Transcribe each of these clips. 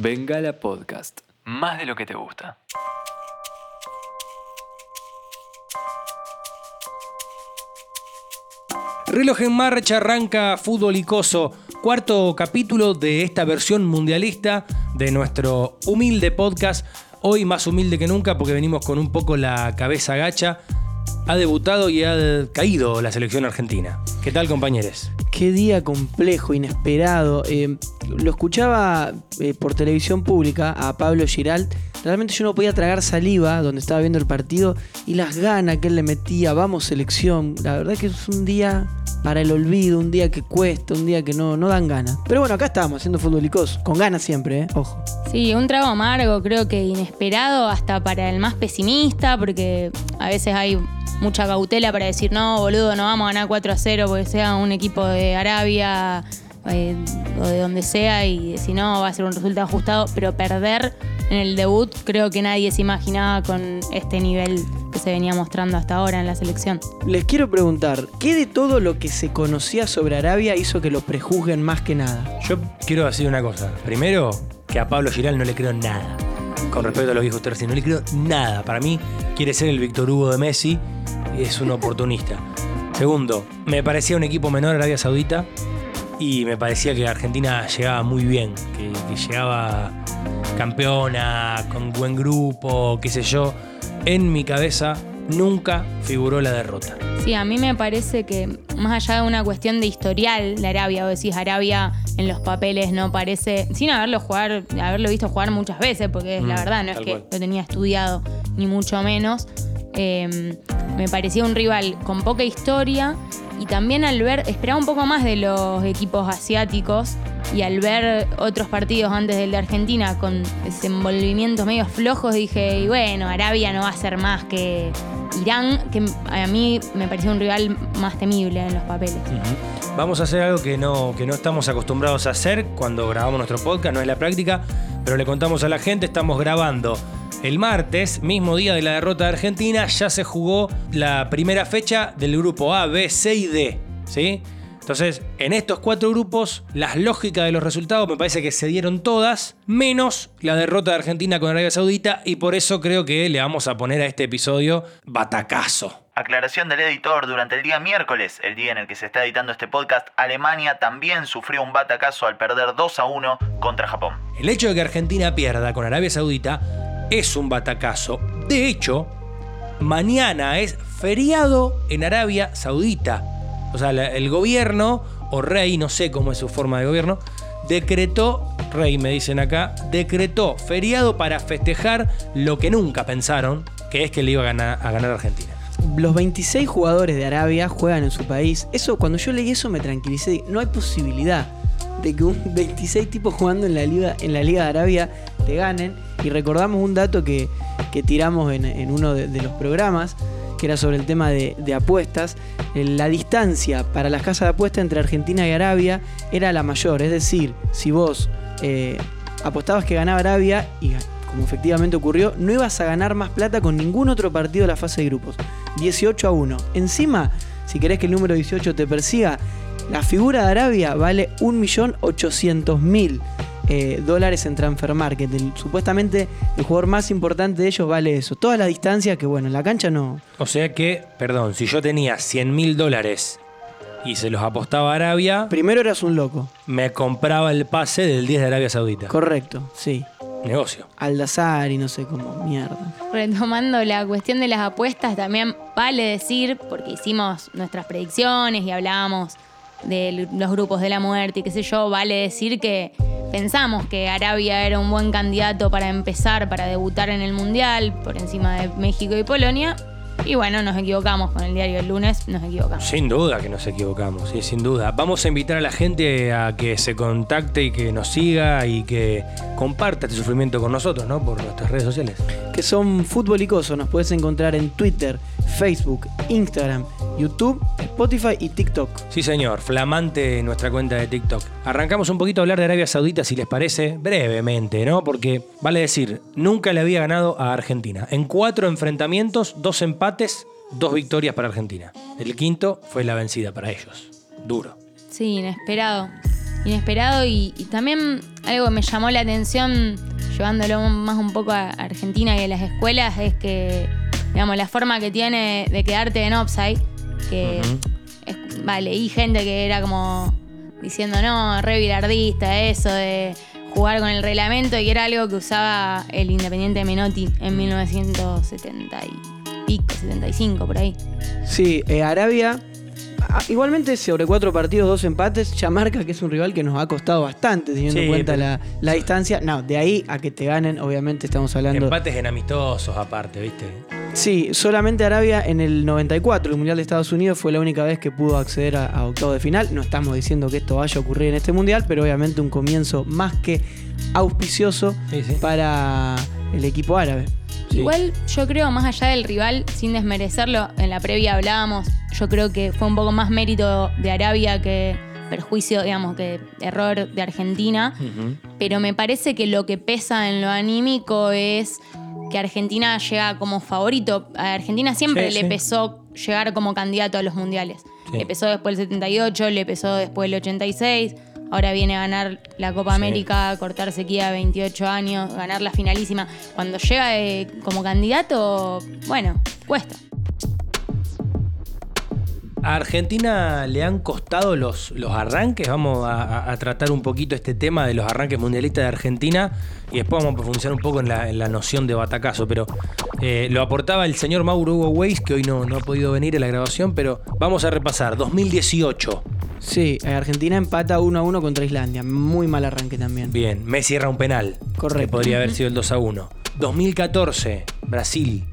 Bengala Podcast. Más de lo que te gusta. Reloj en marcha, arranca Fútbol Icoso, cuarto capítulo de esta versión mundialista de nuestro humilde podcast. Hoy más humilde que nunca porque venimos con un poco la cabeza gacha. Ha debutado y ha caído la selección argentina. ¿Qué tal compañeros? Qué día complejo, inesperado. Eh, lo escuchaba eh, por televisión pública a Pablo Giralt. Realmente yo no podía tragar saliva donde estaba viendo el partido y las ganas que él le metía, vamos selección. La verdad que es un día para el olvido, un día que cuesta, un día que no, no dan ganas. Pero bueno, acá estamos haciendo futbolicos, con ganas siempre, ¿eh? ojo. Sí, un trago amargo, creo que inesperado hasta para el más pesimista, porque a veces hay mucha cautela para decir, no, boludo, no vamos a ganar 4 a 0 porque sea un equipo de Arabia eh, o de donde sea y si no va a ser un resultado ajustado, pero perder en el debut creo que nadie se imaginaba con este nivel que se venía mostrando hasta ahora en la selección. Les quiero preguntar, ¿qué de todo lo que se conocía sobre Arabia hizo que lo prejuzguen más que nada? Yo quiero decir una cosa. Primero, que a Pablo Giral no le creo nada. Con respecto a lo que dijo no le creo nada. Para mí, quiere ser el Víctor Hugo de Messi es un oportunista. Segundo, me parecía un equipo menor Arabia Saudita y me parecía que Argentina llegaba muy bien, que, que llegaba campeona, con buen grupo, qué sé yo. En mi cabeza nunca figuró la derrota. Sí, a mí me parece que más allá de una cuestión de historial de Arabia, o decís Arabia en los papeles no parece, sin haberlo jugar, haberlo visto jugar muchas veces, porque es la Mm, verdad, no es que cual. lo tenía estudiado, ni mucho menos. eh, me parecía un rival con poca historia y también al ver, esperaba un poco más de los equipos asiáticos y al ver otros partidos antes del de Argentina con desenvolvimientos medio flojos, dije, y bueno, Arabia no va a ser más que Irán, que a mí me pareció un rival más temible en los papeles. Vamos a hacer algo que no, que no estamos acostumbrados a hacer cuando grabamos nuestro podcast, no es la práctica, pero le contamos a la gente, estamos grabando el martes, mismo día de la derrota de Argentina, ya se jugó la primera fecha del grupo A, B, C y D, ¿sí? Entonces, en estos cuatro grupos, las lógicas de los resultados me parece que se dieron todas, menos la derrota de Argentina con Arabia Saudita, y por eso creo que le vamos a poner a este episodio batacazo. Aclaración del editor, durante el día miércoles, el día en el que se está editando este podcast, Alemania también sufrió un batacazo al perder 2 a 1 contra Japón. El hecho de que Argentina pierda con Arabia Saudita es un batacazo. De hecho, mañana es feriado en Arabia Saudita. O sea, el gobierno, o rey, no sé cómo es su forma de gobierno, decretó, rey me dicen acá, decretó feriado para festejar lo que nunca pensaron, que es que le iba a ganar a ganar Argentina. Los 26 jugadores de Arabia juegan en su país. Eso, cuando yo leí eso me tranquilicé. No hay posibilidad de que un 26 tipos jugando en la Liga, en la Liga de Arabia te ganen. Y recordamos un dato que, que tiramos en, uno de los programas, que era sobre el tema de, apuestas. La distancia para las casas de apuestas entre Argentina y Arabia era la mayor. Es decir, si vos eh, apostabas que ganaba Arabia y como efectivamente ocurrió, no ibas a ganar más plata con ningún otro partido de la fase de grupos. 18 a 1. Encima, si querés que el número 18 te persiga, la figura de Arabia vale 1.800.000 eh, dólares en Transfer Market. El- supuestamente el jugador más importante de ellos vale eso. Todas las distancias que, bueno, en la cancha no. O sea que, perdón, si yo tenía 100 mil dólares y se los apostaba a Arabia, Primero eras un loco. me compraba el pase del 10 de Arabia Saudita. Correcto, sí. Negocio. Aldazar y no sé cómo, mierda. Retomando la cuestión de las apuestas, también vale decir, porque hicimos nuestras predicciones y hablábamos de los grupos de la muerte y qué sé yo, vale decir que pensamos que Arabia era un buen candidato para empezar, para debutar en el Mundial, por encima de México y Polonia. Y bueno, nos equivocamos con el diario del lunes, nos equivocamos. Sin duda que nos equivocamos, sí, sin duda. Vamos a invitar a la gente a que se contacte y que nos siga y que comparta este sufrimiento con nosotros, ¿no? Por nuestras redes sociales. Que son Fútbol Icoso. Nos puedes encontrar en Twitter, Facebook, Instagram, YouTube, Spotify y TikTok. Sí, señor, flamante nuestra cuenta de TikTok. Arrancamos un poquito a hablar de Arabia Saudita, si les parece, brevemente, ¿no? Porque vale decir, nunca le había ganado a Argentina. En cuatro enfrentamientos, dos empates, dos victorias para Argentina. El quinto fue la vencida para ellos. Duro. Sí, inesperado. inesperado y, y también algo que me llamó la atención, llevándolo más un poco a Argentina y a las escuelas, es que, digamos, la forma que tiene de quedarte en offside, que es- vale, y gente que era como diciendo, no, re bilardista, eso de jugar con el reglamento, y era algo que usaba el Independiente Menotti en 1970 y pico, 75, por ahí. Sí, eh, Arabia. Ah, Igualmente sobre cuatro partidos, dos empates, ya marca que es un rival que nos ha costado bastante teniendo Sí, en cuenta la, la distancia. No, de ahí a que te ganen, obviamente estamos hablando. Empates en amistosos aparte, ¿viste? Sí, solamente Arabia en el 94, el Mundial de Estados Unidos, fue la única vez que pudo acceder a, a octavos de final. No estamos diciendo que esto vaya a ocurrir en este Mundial, pero obviamente un comienzo más que auspicioso Sí, sí. para el equipo árabe. Sí. Igual yo creo, más allá del rival, sin desmerecerlo, en la previa hablábamos, yo creo que fue un poco más mérito de Arabia que perjuicio, digamos, que error de Argentina. Pero me parece que lo que pesa en lo anímico es que Argentina llega como favorito. A Argentina siempre Sí, le sí. pesó llegar como candidato a los mundiales. Le pesó después el 78, le pesó después el 86. Ahora viene a ganar la Copa Sí. América, cortar sequía 28 años, ganar la finalísima. Cuando llega eh, como candidato, bueno, cuesta. A Argentina le han costado los, los arranques. Vamos a, tratar un poquito este tema de los arranques mundialistas de Argentina y después vamos a profundizar un poco en la, en la noción de batacazo. Pero eh, lo aportaba el señor Mauro Hugo Weiss, que hoy no, no ha podido venir a la grabación, pero vamos a repasar. 2018. Sí, eh, Argentina empata 1 a 1 contra Islandia. Muy mal arranque también. Bien, Messi erra un penal. Correcto. Que podría haber sido el 2 a 1. 2014, Brasil.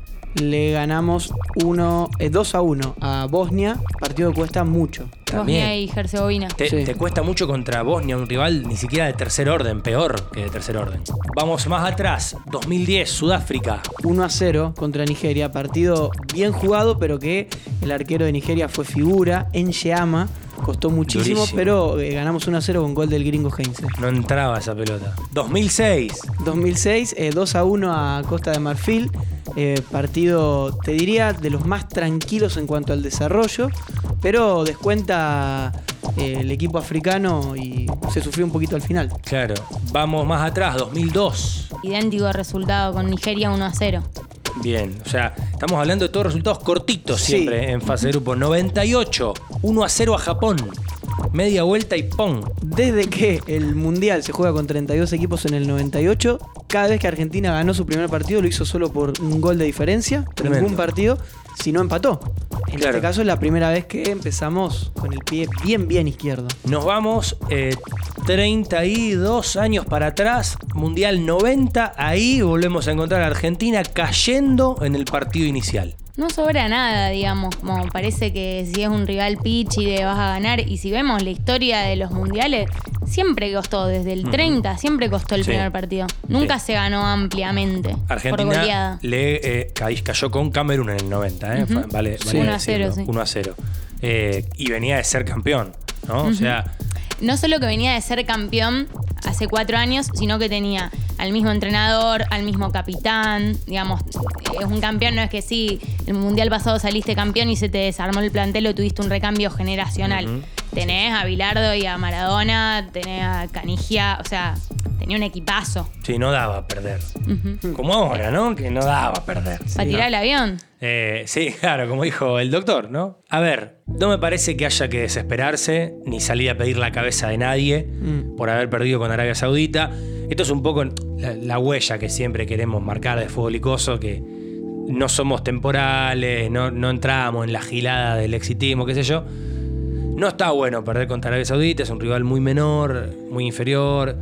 Le ganamos 1, eh, 2 a 1 a Bosnia, partido que cuesta mucho. También. Bosnia y Herzegovina. Te, Sí. te cuesta mucho contra Bosnia, un rival ni siquiera de tercer orden, peor que de tercer orden. Vamos más atrás, 2010, Sudáfrica. 1 a 0 contra Nigeria, partido bien jugado, pero que el arquero de Nigeria fue figura en Sheama, costó muchísimo, Durísimo. pero eh, ganamos 1 a 0 con gol del gringo Heinze. No entraba esa pelota. 2006, 2006, eh, 2 a 1 a Costa de Marfil, eh, partido, te diría, de los más tranquilos en cuanto al desarrollo, pero descuenta eh, el equipo africano y se sufrió un poquito al final. claro. Vamos más atrás, 2002. Idéntico resultado con Nigeria 1 a 0. Bien, o sea, estamos hablando de todos resultados cortitos Sí. siempre en fase de grupo. 98, 1 a 0 a Japón. Media vuelta y ¡pum! Desde que el Mundial se juega con 32 equipos en el 98, cada vez que Argentina ganó su primer partido lo hizo solo por un gol de diferencia, Tremendo. ningún partido, si no empató. En Claro. este caso es la primera vez que empezamos con el pie bien, bien izquierdo. Nos vamos eh, 32 años para atrás, Mundial 90, ahí volvemos a encontrar a Argentina cayendo en el partido inicial. No sobra nada, digamos, como parece que si es un rival pitch y le vas a ganar, y si vemos la historia de los mundiales, siempre costó, desde el 30, siempre costó el Sí. primer partido. Nunca Sí. se ganó ampliamente. por Argentina goleada. le eh, ca- cayó con Camerún en el 90, ¿eh? Vale, Sí. vale 1 a 0, decirlo, sí. 1 a 0. Eh, y venía de ser campeón, ¿no? O sea, No solo que venía de ser campeón hace cuatro años, sino que tenía al mismo entrenador, al mismo capitán, digamos, es un campeón, no es que sí, el mundial pasado saliste campeón y se te desarmó el plantel o tuviste un recambio generacional. Ujú. Tenés a Bilardo y a Maradona, tenés a Canigia, o sea, tenía un equipazo. sí, no daba a perder. Ujú. Como ahora, ¿no? Que no daba a perder. Para tirar el avión. Eh, sí, claro, como dijo el doctor, ¿no? A ver, no me parece que haya que desesperarse ni salir a pedir la cabeza de nadie Mm. por haber perdido con Arabia Saudita. Esto es un poco la, la huella que siempre queremos marcar de fútbol icoso, que no somos temporales, no, no entramos en la gilada del exitismo, qué sé yo. No está bueno perder contra Arabia Saudita, es un rival muy menor, muy inferior,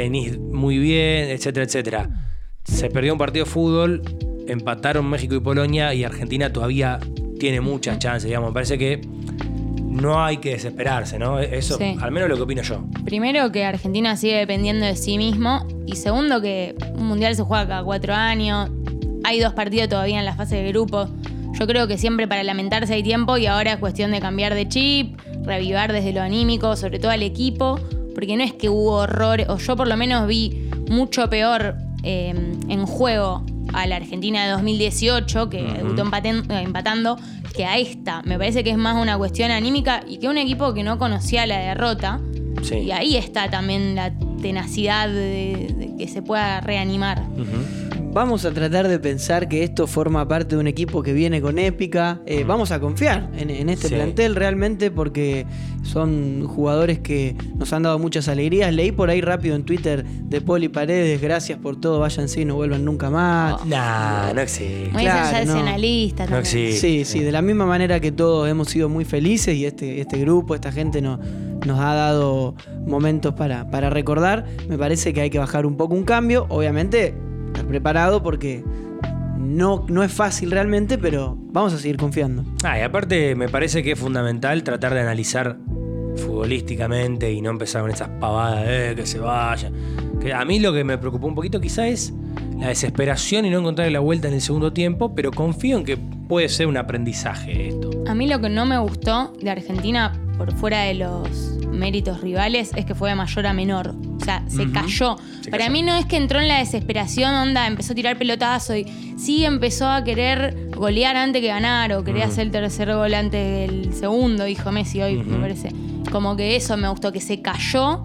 venís muy bien, etcétera, etcétera. Se perdió un partido de fútbol, empataron México y Polonia y Argentina todavía tiene muchas chances, digamos. Me parece que no hay que desesperarse, ¿no? Eso, Sí. al menos lo que opino yo. Primero que Argentina sigue dependiendo de sí mismo y segundo que un mundial se juega cada cuatro años, hay dos partidos todavía en la fase de grupo. Yo creo que siempre para lamentarse hay tiempo y ahora es cuestión de cambiar de chip, revivar desde lo anímico, sobre todo al equipo, porque no es que hubo horror, o yo por lo menos vi mucho peor eh, en juego a la Argentina de 2018, que debutó empaten- eh, empatando, que a esta. Me parece que es más una cuestión anímica y que un equipo que no conocía la derrota Sí. Y ahí está también la tenacidad de, de que se pueda reanimar. Ujú. Vamos a tratar de pensar que esto forma parte de un equipo que viene con épica. Eh, Vamos a confiar en, en este Sí. plantel realmente porque son jugadores que nos han dado muchas alegrías. Leí por ahí rápido en Twitter de Poli Paredes, gracias por todo, váyanse y no vuelvan nunca más. Nah, no existe. Muy Claro, no. sensacionalista No existe. Sí, sí, de la misma manera que todos hemos sido muy felices y este, este grupo, esta gente no- nos ha dado momentos para, para recordar, me parece que hay que bajar un poco un cambio. Obviamente, preparado porque no, no es fácil realmente, pero vamos a seguir confiando. Ah, y aparte me parece que es fundamental tratar de analizar futbolísticamente y no empezar con esas pavadas de "Eh, que se vaya. Que a mí lo que me preocupó un poquito quizá es la desesperación y no encontrarle la vuelta en el segundo tiempo, pero confío en que puede ser un aprendizaje esto. A mí lo que no me gustó de Argentina, por fuera de los méritos rivales, es que fue de mayor a menor. Se cayó. Se Para cayó. mí no es que entró en la desesperación, onda, empezó a tirar pelotazo y sí empezó a querer golear antes que ganar o quería hacer el tercer gol antes del segundo, dijo Messi hoy, me parece. Como que eso me gustó, que se cayó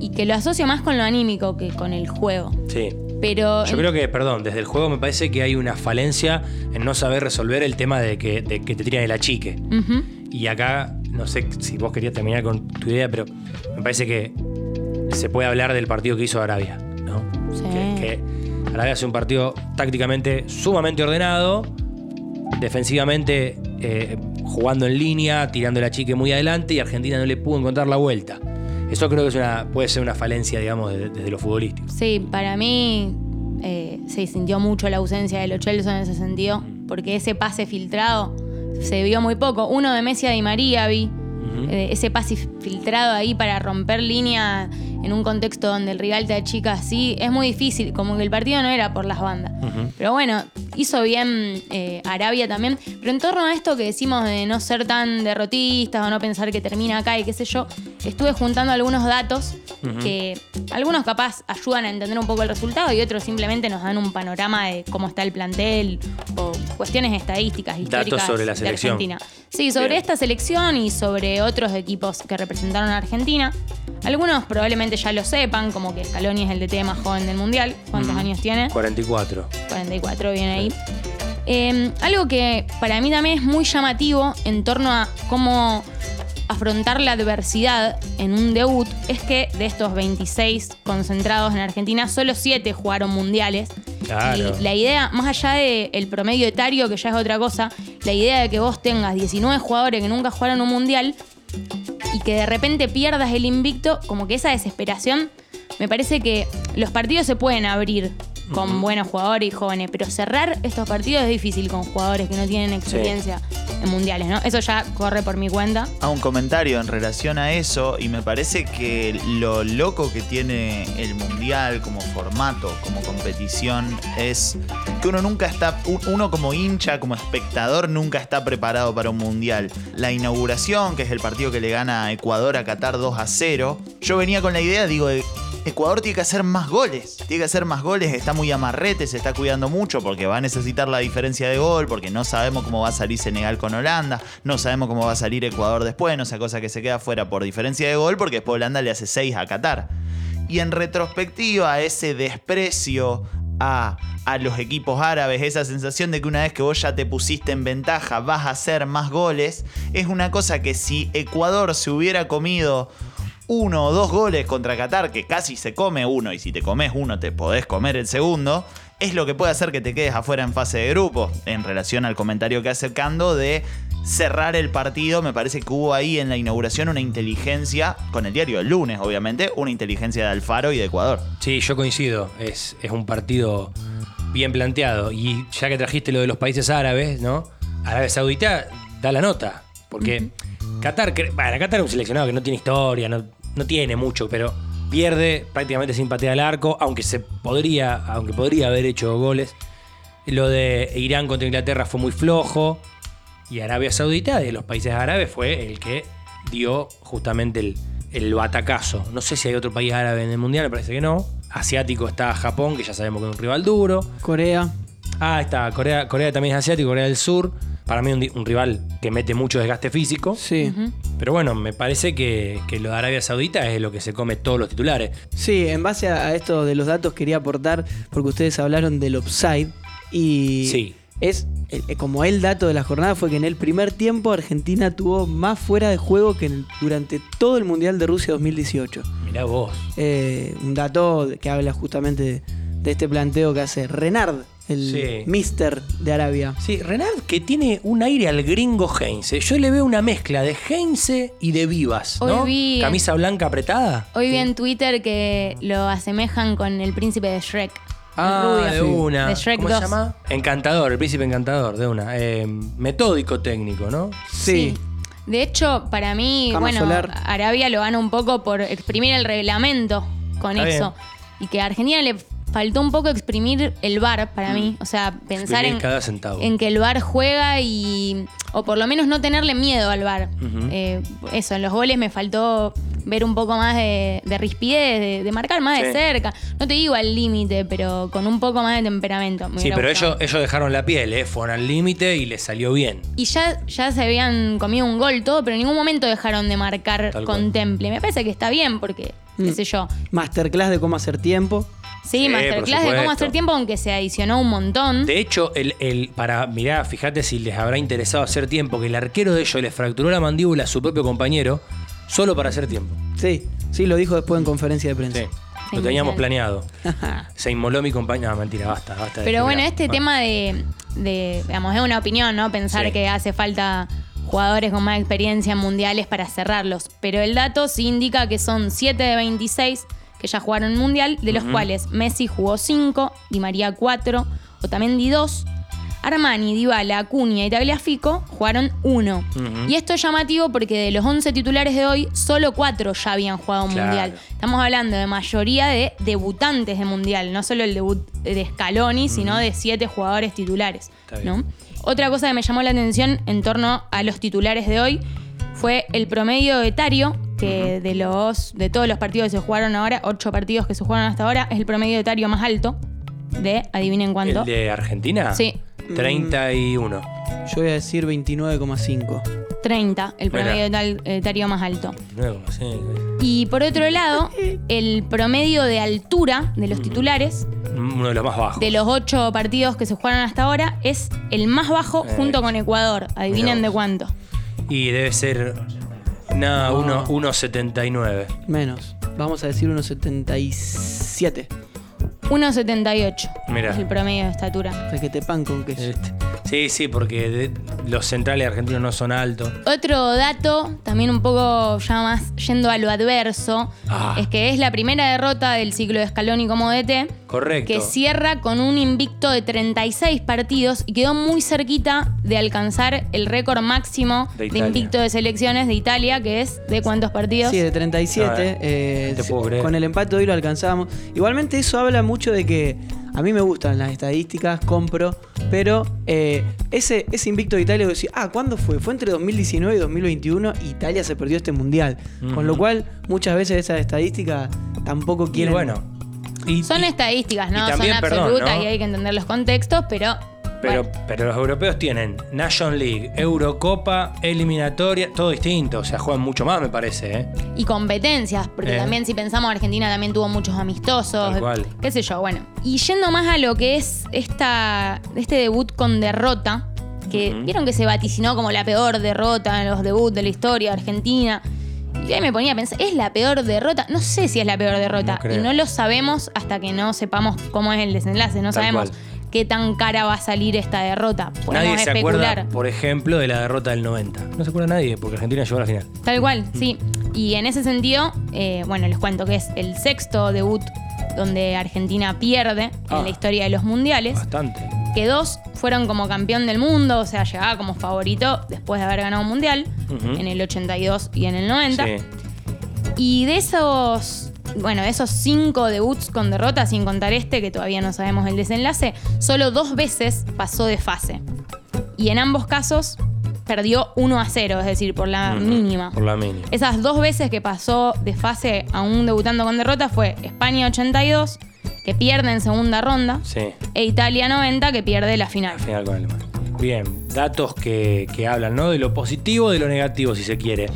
y que lo asocio más con lo anímico que con el juego. Sí. Pero Yo creo que, perdón, desde el juego me parece que hay una falencia en no saber resolver el tema de que, de que te tiran el achique. Y acá, no sé si vos querías terminar con tu idea, pero me parece que se puede hablar del partido que hizo Arabia, ¿no? Sí. Que, que Arabia hace un partido tácticamente sumamente ordenado, defensivamente eh, jugando en línea, tirando la chique muy adelante y Argentina no le pudo encontrar la vuelta. Eso creo que es una, puede ser una falencia, digamos, de- desde lo futbolístico. Sí, para mí eh, se sintió mucho la ausencia de Lo Celso en ese sentido, porque ese pase filtrado se vio muy poco. Uno de Messi a Di María vi, eh, ese pase filtrado ahí para romper línea en un contexto donde el rival te achica así, es muy difícil, como que el partido no era por las bandas. Pero bueno, hizo bien eh, Arabia también. Pero en torno a esto que decimos de no ser tan derrotistas o no pensar que termina acá y qué sé yo, estuve juntando algunos datos que algunos capaz ayudan a entender un poco el resultado y otros simplemente nos dan un panorama de cómo está el plantel o cuestiones estadísticas históricas sobre la de selección. Argentina. Sí, sobre Bien. esta selección y sobre otros equipos que representaron a Argentina. Algunos probablemente ya lo sepan, como que Scaloni es el DT más joven del Mundial. ¿Cuántos años tiene? 44. 44 viene ahí. Eh, algo que para mí también es muy llamativo en torno a cómo afrontar la adversidad en un debut es que de estos 26 concentrados en Argentina, solo 7 jugaron mundiales. Claro. Y la idea, más allá del promedio etario, que ya es otra cosa, la idea de que vos tengas 19 jugadores que nunca jugaron un mundial y que de repente pierdas el invicto, como que esa desesperación, me parece que los partidos se pueden abrir con buenos jugadores y jóvenes, pero cerrar estos partidos es difícil con jugadores que no tienen experiencia en mundiales, ¿no? Eso ya corre por mi cuenta. a un comentario en relación a eso y me parece que lo loco que tiene el mundial como formato, como competición, es que uno nunca está, un- uno como hincha, como espectador, nunca está preparado para un mundial. La inauguración, que es el partido que le gana a Ecuador a Qatar 2 a 0, yo venía con la idea, digo, de- Ecuador tiene que hacer más goles, tiene que hacer más goles, está muy amarrete, se está cuidando mucho porque va a necesitar la diferencia de gol, porque no sabemos cómo va a salir Senegal con Holanda, no sabemos cómo va a salir Ecuador después, no sea cosa que se queda fuera por diferencia de gol, porque después Holanda le hace 6 a Qatar. Y en retrospectiva, ese desprecio a, a los equipos árabes, esa sensación de que una vez que vos ya te pusiste en ventaja vas a hacer más goles, es una cosa que si Ecuador se hubiera comido uno o dos goles contra Qatar, que casi se come uno, y si te comes uno te podés comer el segundo, es lo que puede hacer que te quedes afuera en fase de grupo. En relación al comentario que hace Cando de cerrar el partido, me parece que hubo ahí en la inauguración una inteligencia, con el diario del lunes obviamente, una inteligencia de Alfaro y de Ecuador. Sí, yo coincido. Es, es un partido bien planteado. Y ya que trajiste lo de los países árabes, ¿no? Arabia Saudita da la nota. Porque Qatar, bueno, Qatar es un seleccionado que no tiene historia, no, no tiene mucho, pero pierde prácticamente sin patear al arco, aunque se podría, aunque podría haber hecho goles. Lo de Irán contra Inglaterra fue muy flojo. Y Arabia Saudita, de los países árabes, fue el que dio justamente el, el batacazo. No sé si hay otro país árabe en el mundial, me parece que no. Asiático está Japón, que ya sabemos que es un rival duro. Corea. Ah, está, Corea, Corea también es asiático, Corea del Sur. Para mí un, un rival que mete mucho desgaste físico. Sí. Pero bueno, me parece que, que lo de Arabia Saudita es lo que se come todos los titulares. Sí, en base a, a esto de los datos quería aportar, porque ustedes hablaron del offside y Sí. es eh, eh, como el dato de la jornada fue que en el primer tiempo Argentina tuvo más fuera de juego que durante todo el Mundial de Rusia 2018. Mirá vos. Eh, un dato que habla justamente de, de este planteo que hace Renard, el Sí. mister de Arabia. Sí, Renard que tiene un aire al gringo Heinze. Yo le veo una mezcla de Heinze y de Vivas, Hoy ¿no? vi- Camisa blanca apretada. Hoy vi en Twitter que lo asemejan con el príncipe de Shrek. Ah, de una. De Shrek ¿Cómo 2. se llama? Encantador, el príncipe encantador, de una. Eh, metódico técnico, ¿no? Sí. De hecho, para mí, Cama bueno, solar. Arabia lo gana un poco por exprimir el reglamento con Está eso. Y que a Argentina le faltó un poco exprimir el VAR para mí. O sea, pensar en, cada centavo. en que el VAR juega y. O por lo menos no tenerle miedo al VAR. Ujú. Eh, eso, en los goles me faltó ver un poco más de, de rispidez, de, de marcar más de cerca. No te digo al límite, pero con un poco más de temperamento. Me Sí, pero gustado. ellos, ellos dejaron la piel, ¿eh? Fueron al límite y les salió bien. Y ya, ya se habían comido un gol todo, pero en ningún momento dejaron de marcar Tal con cual. Temple. Me parece que está bien porque, qué Mm. sé yo. Masterclass de cómo hacer tiempo. Sí, Sí, masterclass de cómo hacer tiempo, aunque se adicionó un montón. De hecho, el, el, para, mirá, fíjate si les habrá interesado hacer tiempo, que el arquero de ellos le fracturó la mandíbula a su propio compañero solo para hacer tiempo. Sí, sí, lo dijo después en conferencia de prensa. Sí. Lo teníamos planeado. Se inmoló mi compañero. No, mentira, basta, basta. de Pero bueno, este tema de, de, digamos, es una opinión, ¿no? Pensar Sí. que hace falta jugadores con más experiencia en mundiales para cerrarlos. Pero el dato sí indica que son 7 de 26 que ya jugaron en mundial, de los cuales Messi jugó 5, Di María 4, Otamendi 2, Armani, Dybala, Acuña y Tagliafico jugaron 1. Ujú. Y esto es llamativo porque de los 11 titulares de hoy, solo 4 ya habían jugado un Claro. mundial. Estamos hablando de mayoría de debutantes de mundial, no solo el debut de Scaloni, sino de 7 jugadores titulares. Otra cosa que me llamó la atención en torno a los titulares de hoy fue el promedio etario, que de los de todos los partidos que se jugaron ahora, 8 partidos que se jugaron hasta ahora, es el promedio etario más alto de, adivinen cuánto. ¿El de Argentina? Sí. 31. Yo voy a decir 29,5. 30, el Mira. promedio etal- etario más alto. 29,5. Y por otro lado, el promedio de altura de los titulares Uno de los más bajos. de los ocho partidos que se jugaron hasta ahora es el más bajo Eh. junto con Ecuador. Adivinen de cuánto. Y debe ser. No, uno- 1,79. Menos. Vamos a decir unos 77. 1,78 Mirá. es el promedio de estatura. Requete pan con queso. Este, Sí, sí, porque de- los centrales argentinos no son altos. Otro dato, también un poco ya más yendo a lo adverso, Ah. es que es la primera derrota del ciclo de Scaloni como DT. Correcto. que cierra con un invicto de 36 partidos y quedó muy cerquita de alcanzar el récord máximo De de, Italia. invicto de selecciones de Italia, que es de cuántos partidos. Sí, de 37. A ver, eh, no te puedo creer. con el empate de hoy lo alcanzamos. Igualmente eso habla mucho de que a mí me gustan las estadísticas, compro, pero eh, ese, ese invicto de Italia, decir, ah, ¿cuándo fue? Fue entre 2019 y 2021 y Italia se perdió este mundial. Con lo cual muchas veces esas estadísticas tampoco Y quieren... bueno. y- Son y- estadísticas, ¿no? y también, Son perdón, absolutas ¿no? y hay que entender los contextos, pero. Pero, bueno, pero los europeos tienen Nation League, Eurocopa, eliminatoria, todo distinto. O sea, juegan mucho más, me parece, ¿eh? y competencias, porque Eh. también si pensamos Argentina también tuvo muchos amistosos, cual. qué sé yo, bueno. Y yendo más a lo que es esta, este debut con derrota, que vieron que se vaticinó como la peor derrota en los debuts de la historia de Argentina. Y ahí me ponía a pensar, ¿es la peor derrota? No sé si es la peor derrota. No y no lo sabemos hasta que no sepamos cómo es el desenlace. No Tal sabemos cual. Qué tan cara va a salir esta derrota. Podemos nadie se especular. acuerda, por ejemplo, de la derrota del 90. No se acuerda nadie, porque Argentina llegó a la final. Tal cual, sí. Y en ese sentido, eh, bueno, les cuento que es el sexto debut donde Argentina pierde Ah. en la historia de los mundiales. Bastante. Que dos fueron como campeón del mundo, o sea, llegaba como favorito después de haber ganado un mundial en el 82 y en el 90. Sí. Y de esos, bueno, esos cinco debuts con derrota, sin contar este, que todavía no sabemos el desenlace, solo dos veces pasó de fase. Y en ambos casos perdió 1 a 0, es decir, por la mínima. Por la mínima. Esas dos veces que pasó de fase a un debutando con derrota fue España 82, que pierde en segunda ronda, Sí. e Italia 90, que pierde la final. Al final con Alemania. Bien, datos que, que hablan, ¿no? De lo positivo, de lo negativo, si se quiere.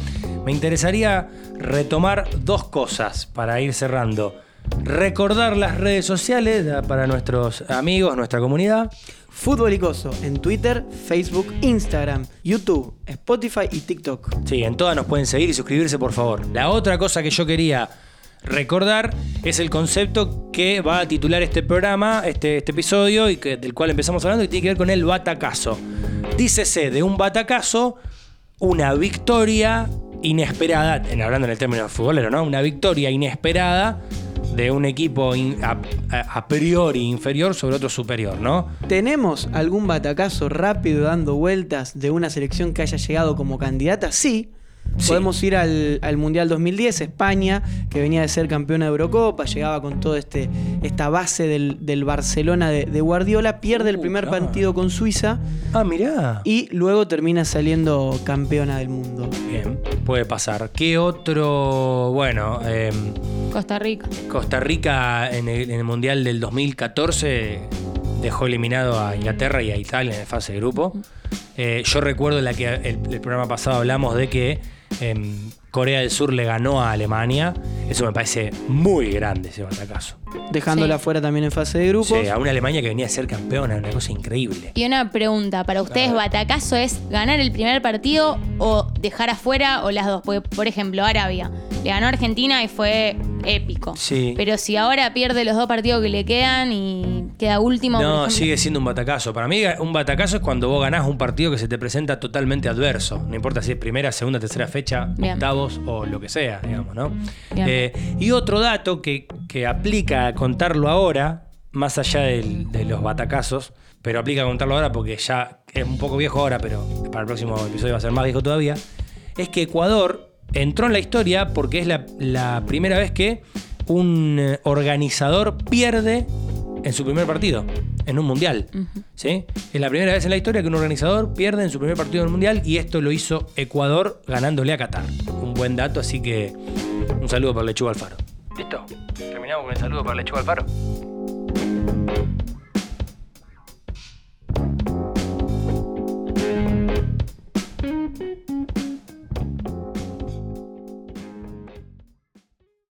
Me interesaría retomar dos cosas para ir cerrando. Recordar las redes sociales para nuestros amigos, nuestra comunidad. Fútbol Icoso en Twitter, Facebook, Instagram, YouTube, Spotify y TikTok. Sí, en todas nos pueden seguir y suscribirse, por favor. La otra cosa que yo quería recordar es el concepto que va a titular este programa, este, este episodio, y que, del cual empezamos hablando, y tiene que ver con el batacazo. Dícese de un batacazo, una victoria inesperada, en, hablando en el término futbolero, ¿no? Una victoria inesperada de un equipo a- a priori inferior sobre otro superior, ¿no? ¿Tenemos algún batacazo rápido dando vueltas de una selección que haya llegado como candidata? Sí. Sí. Podemos ir al, al Mundial 2010, España, que venía de ser campeona de Eurocopa, llegaba con toda este, esta base del, del Barcelona de, de Guardiola, pierde el Uh, primer claro. partido con Suiza Ah, mirá. y luego termina saliendo campeona del mundo. Bien, puede pasar. ¿Qué otro, bueno, em, Costa Rica. Costa Rica en el, en el Mundial del 2014 dejó eliminado a Inglaterra y a Italia en la fase de grupo. Eh, yo recuerdo la que el, el programa pasado hablamos de que em, Corea del Sur le ganó a Alemania. Eso me parece muy grande ese batacazo. Dejándola Sí. fuera también en fase de grupos. Sí, a una Alemania que venía a ser campeona, una cosa increíble. Y una pregunta, ¿para ustedes batacazo es ganar el primer partido o dejar afuera o las dos? Porque, por ejemplo, Arabia le ganó a Argentina y fue épico. Sí. Pero si ahora pierde los dos partidos que le quedan y queda último. No, ejemplo- sigue siendo un batacazo. Para mí, un batacazo es cuando vos ganás un partido que se te presenta totalmente adverso. No importa si es primera, segunda, tercera fecha, Bien. octavos o lo que sea, digamos, ¿no? Bien. Eh, y otro dato que, que aplica contarlo ahora, más allá del- de los batacazos, pero aplica a contarlo ahora porque ya es un poco viejo ahora, pero para el próximo episodio va a ser más viejo todavía, es que Ecuador entró en la historia porque es la, la primera vez que un eh, organizador pierde en su primer partido, en un mundial. ¿sí? Es la primera vez en la historia que un organizador pierde en su primer partido en un mundial y esto lo hizo Ecuador ganándole a Qatar. Un buen dato, así que un saludo para Lechuga Alfaro. Listo, terminamos con el saludo para Lechuga Alfaro. thank